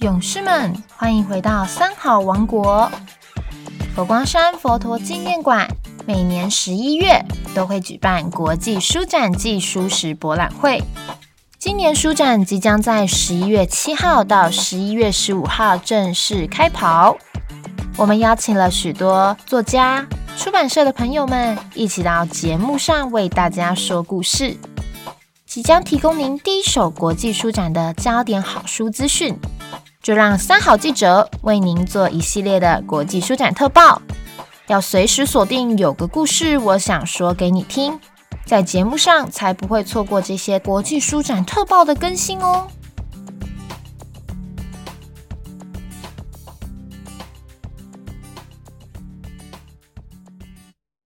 勇士们，欢迎回到三好王国。佛光山佛陀纪念馆每年十一月都会举办国际书展暨书食博览会。今年书展即将在十一月七号到十一月十五号正式开跑。我们邀请了许多作家、出版社的朋友们一起到节目上为大家说故事，即将提供您第一手国际书展的焦点好书资讯。就让三好记者为您做一系列的国际书展特报，要随时锁定有个故事，我想说给你听，在节目上才不会错过这些国际书展特报的更新哦。